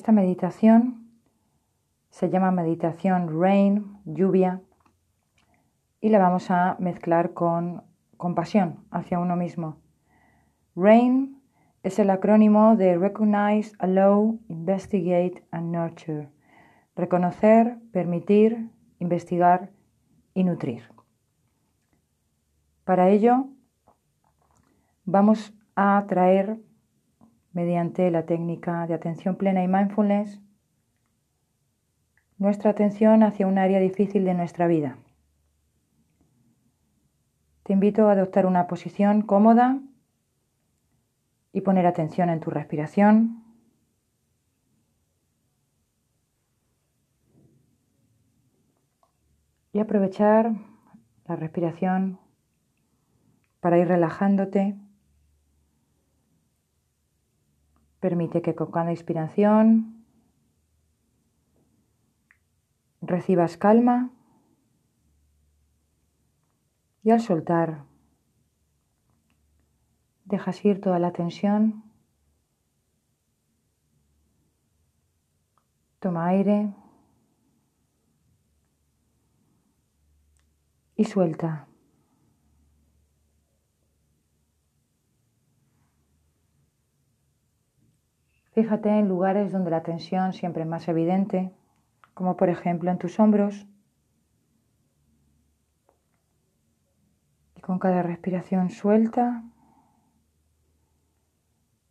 Esta meditación se llama meditación rain, lluvia, y la vamos a mezclar con compasión hacia uno mismo. RAIN es el acrónimo de Recognize, Allow, Investigate and Nurture. Reconocer, permitir, investigar y nutrir. Para ello, vamos a traer mediante la técnica de atención plena y mindfulness nuestra atención hacia un área difícil de nuestra vida. Te invito a adoptar una posición cómoda y poner atención en tu respiración. Y aprovechar la respiración para ir relajándote Permite que con cada inspiración recibas calma y al soltar dejas ir toda la tensión. Toma aire y suelta. Fíjate en lugares donde la tensión siempre es más evidente, como por ejemplo en tus hombros. Y con cada respiración suelta,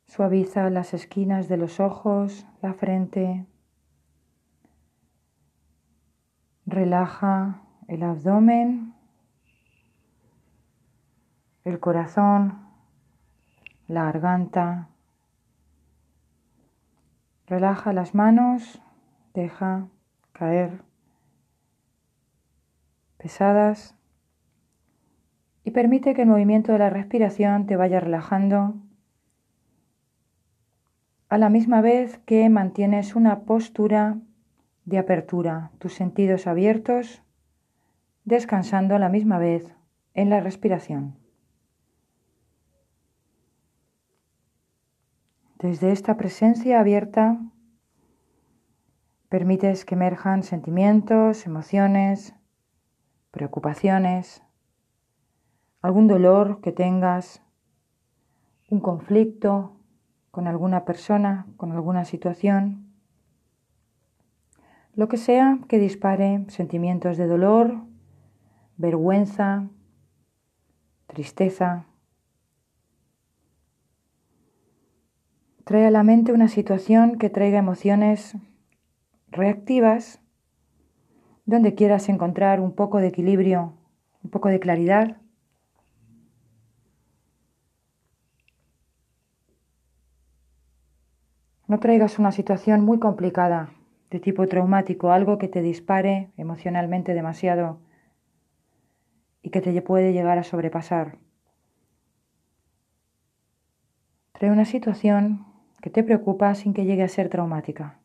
suaviza las esquinas de los ojos, la frente. Relaja el abdomen, el corazón, la garganta, Relaja las manos, deja caer pesadas y permite que el movimiento de la respiración te vaya relajando a la misma vez que mantienes una postura de apertura, tus sentidos abiertos, descansando a la misma vez en la respiración. Desde esta presencia abierta permites que emerjan sentimientos, emociones, preocupaciones, algún dolor que tengas, un conflicto con alguna persona, con alguna situación, lo que sea que dispare sentimientos de dolor, vergüenza, tristeza, Trae a la mente una situación que traiga emociones reactivas, donde quieras encontrar un poco de equilibrio, un poco de claridad. No traigas una situación muy complicada, de tipo traumático, algo que te dispare emocionalmente demasiado y que te puede llegar a sobrepasar. Trae una situación que te preocupa sin que llegue a ser traumática.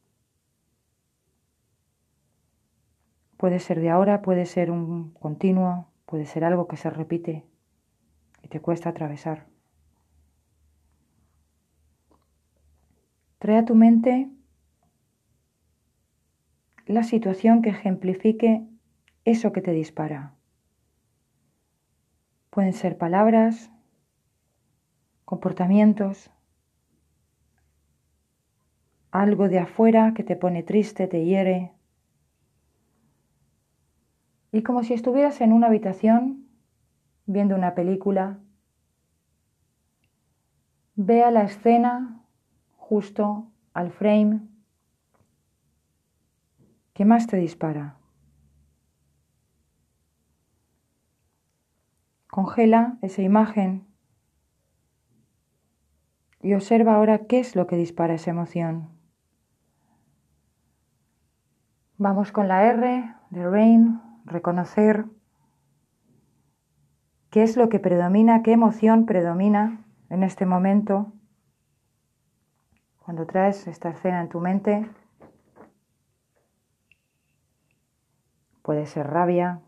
Puede ser de ahora, puede ser un continuo, puede ser algo que se repite y te cuesta atravesar. Trae a tu mente la situación que ejemplifique eso que te dispara. Pueden ser palabras, comportamientos, algo de afuera que te pone triste, te hiere. Y como si estuvieras en una habitación viendo una película, vea la escena justo al frame que más te dispara. Congela esa imagen y observa ahora qué es lo que dispara esa emoción. Vamos con la R de Rain, reconocer qué es lo que predomina, qué emoción predomina en este momento. Cuando traes esta escena en tu mente, puede ser rabia,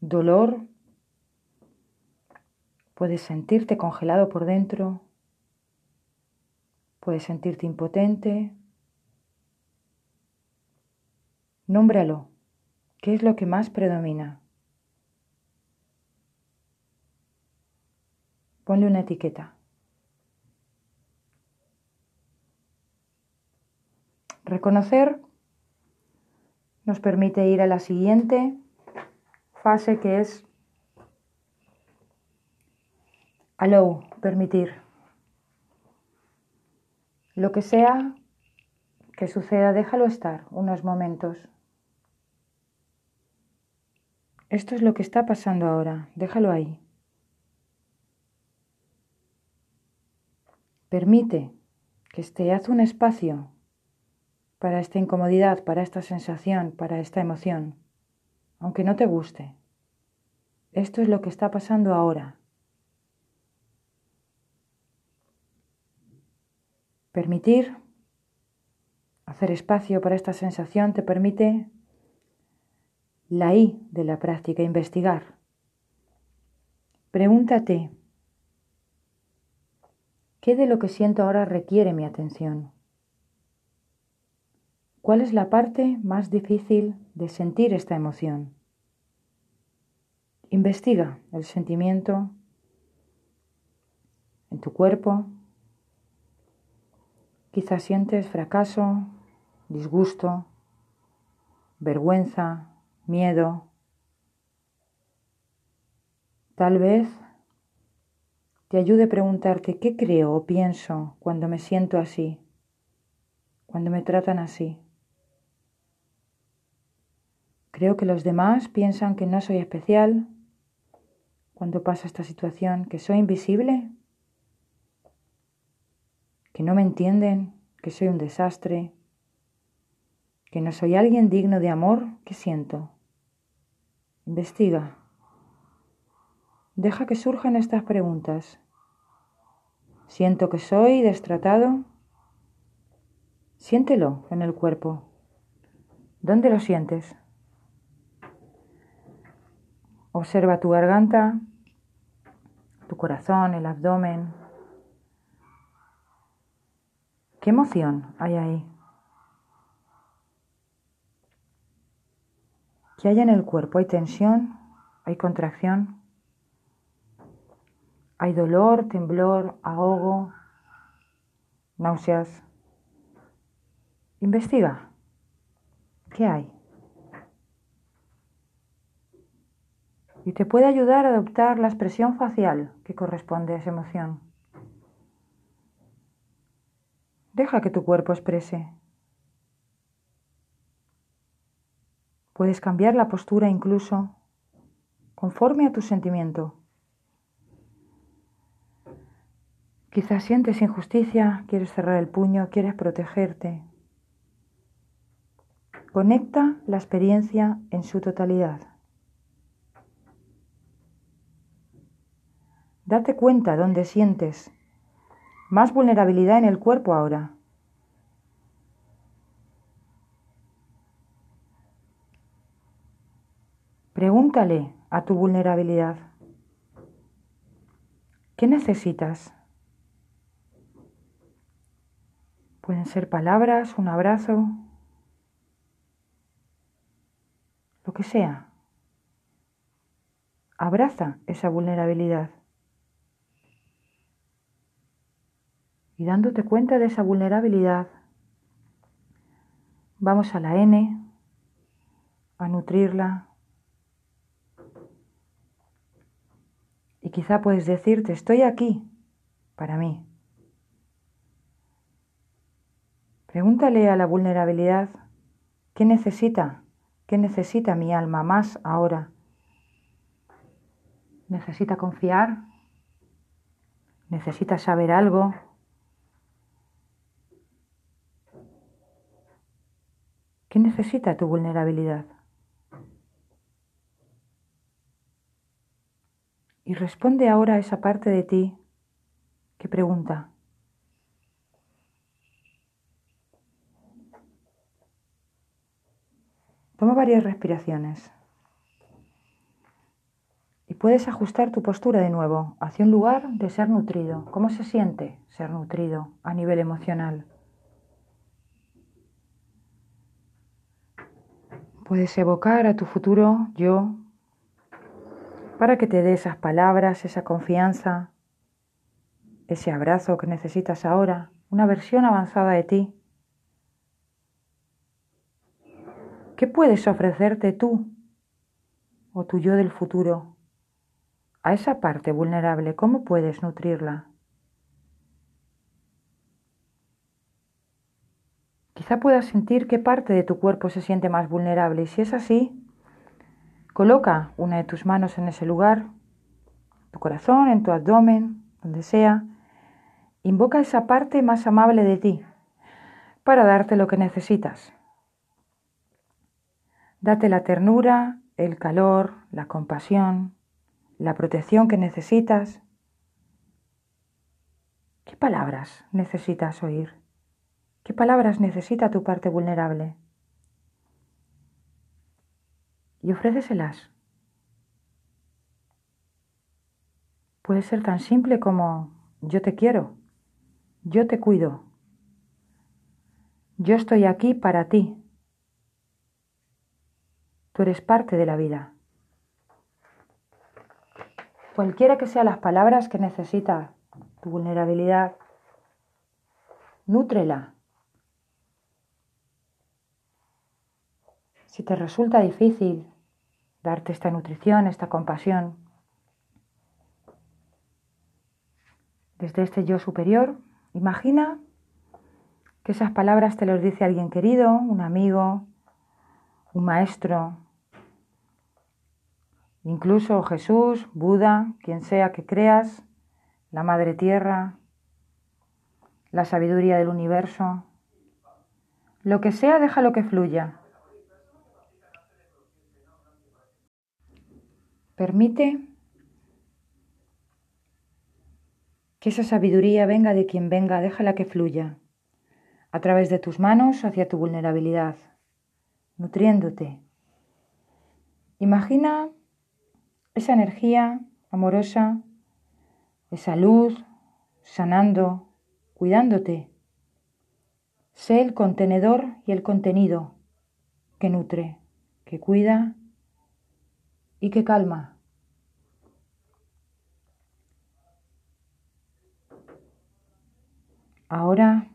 dolor, puedes sentirte congelado por dentro, puedes sentirte impotente, Nómbralo. ¿Qué es lo que más predomina? Ponle una etiqueta. Reconocer nos permite ir a la siguiente fase que es allow, permitir. Lo que sea que suceda, déjalo estar unos momentos. Esto es lo que está pasando ahora, déjalo ahí. Permite que esté, haz un espacio para esta incomodidad, para esta sensación, para esta emoción, aunque no te guste. Esto es lo que está pasando ahora. Permitir, hacer espacio para esta sensación te permite la I de la práctica, investigar. Pregúntate, ¿Qué de lo que siento ahora requiere mi atención? ¿Cuál es la parte más difícil de sentir esta emoción? Investiga el sentimiento en tu cuerpo. Quizás sientes fracaso, disgusto, vergüenza, miedo. Tal vez te ayude a preguntarte qué creo o pienso cuando me siento así, cuando me tratan así. Creo que los demás piensan que no soy especial cuando pasa esta situación, que soy invisible, que no me entienden, que soy un desastre, que no soy alguien digno de amor. ¿Qué siento? Investiga. Deja que surjan estas preguntas. ¿Siento que soy destratado? Siéntelo en el cuerpo. ¿Dónde lo sientes? Observa tu garganta, tu corazón, el abdomen. ¿Qué emoción hay ahí? ¿Qué hay en el cuerpo? ¿Hay tensión? ¿Hay contracción? Hay dolor, temblor, ahogo, náuseas. Investiga. ¿Qué hay? Y te puede ayudar a adoptar la expresión facial que corresponde a esa emoción. Deja que tu cuerpo exprese. Puedes cambiar la postura incluso conforme a tu sentimiento. Quizás sientes injusticia, quieres cerrar el puño, quieres protegerte. Conecta la experiencia en su totalidad. Date cuenta dónde sientes más vulnerabilidad en el cuerpo ahora. Pregúntale a tu vulnerabilidad, ¿qué necesitas? Pueden ser palabras, un abrazo, lo que sea. Abraza esa vulnerabilidad. Y dándote cuenta de esa vulnerabilidad, vamos a la N, a nutrirla. Y quizá puedes decirte, estoy aquí para mí. Pregúntale a la vulnerabilidad, ¿qué necesita? ¿Qué necesita mi alma más ahora? ¿Necesita confiar? ¿Necesita saber algo? ¿Qué necesita tu vulnerabilidad? Y responde ahora a esa parte de ti que pregunta, Toma varias respiraciones. Y puedes ajustar tu postura de nuevo hacia un lugar de ser nutrido. ¿Cómo se siente ser nutrido a nivel emocional? Puedes evocar a tu futuro yo para que te dé esas palabras, esa confianza, ese abrazo que necesitas ahora, una versión avanzada de ti. ¿Qué puedes ofrecerte tú o tu yo del futuro a esa parte vulnerable? ¿Cómo puedes nutrirla? Quizá puedas sentir qué parte de tu cuerpo se siente más vulnerable y si es así, coloca una de tus manos en ese lugar, tu corazón, en tu abdomen, donde sea. Invoca esa parte más amable de ti para darte lo que necesitas. Date la ternura, el calor, la compasión, la protección que necesitas. ¿Qué palabras necesitas oír? ¿Qué palabras necesita tu parte vulnerable? Y ofréceselas. Puede ser tan simple como yo te quiero, yo te cuido, yo estoy aquí para ti, tú eres parte de la vida. Cualquiera que sean las palabras que necesita tu vulnerabilidad, nútrela Si te resulta difícil darte esta nutrición, esta compasión, desde este yo superior, imagina que esas palabras te las dice alguien querido, un amigo, un maestro, incluso Jesús, Buda, quien sea que creas, la Madre Tierra, la sabiduría del universo. Lo que sea, déjalo que fluya. Permite que esa sabiduría venga de quien venga, déjala que fluya a través de tus manos hacia tu vulnerabilidad, nutriéndote. Imagina esa energía amorosa, esa luz, sanando, cuidándote. Sé el contenedor y el contenido que nutre, que cuida y que calma. Ahora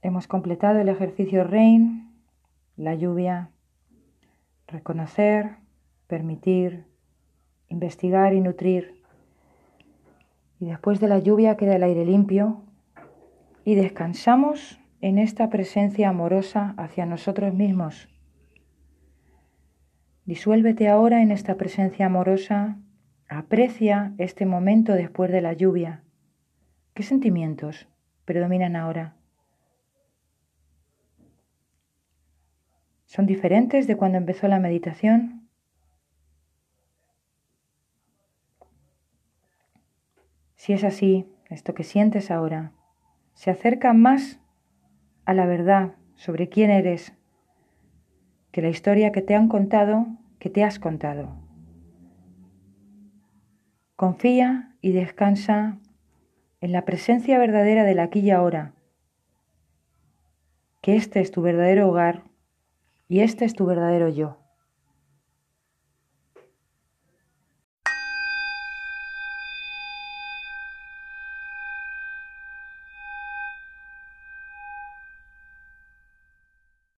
hemos completado el ejercicio RAIN, la lluvia, reconocer, permitir, investigar y nutrir. Y después de la lluvia queda el aire limpio y descansamos en esta presencia amorosa hacia nosotros mismos Disuélvete ahora en esta presencia amorosa, aprecia este momento después de la lluvia. ¿Qué sentimientos predominan ahora? ¿Son diferentes de cuando empezó la meditación? Si es así, esto que sientes ahora se acerca más a la verdad sobre quién eres que la historia que te han contado, que te has contado. Confía y descansa en la presencia verdadera del aquí y ahora, que este es tu verdadero hogar y este es tu verdadero yo.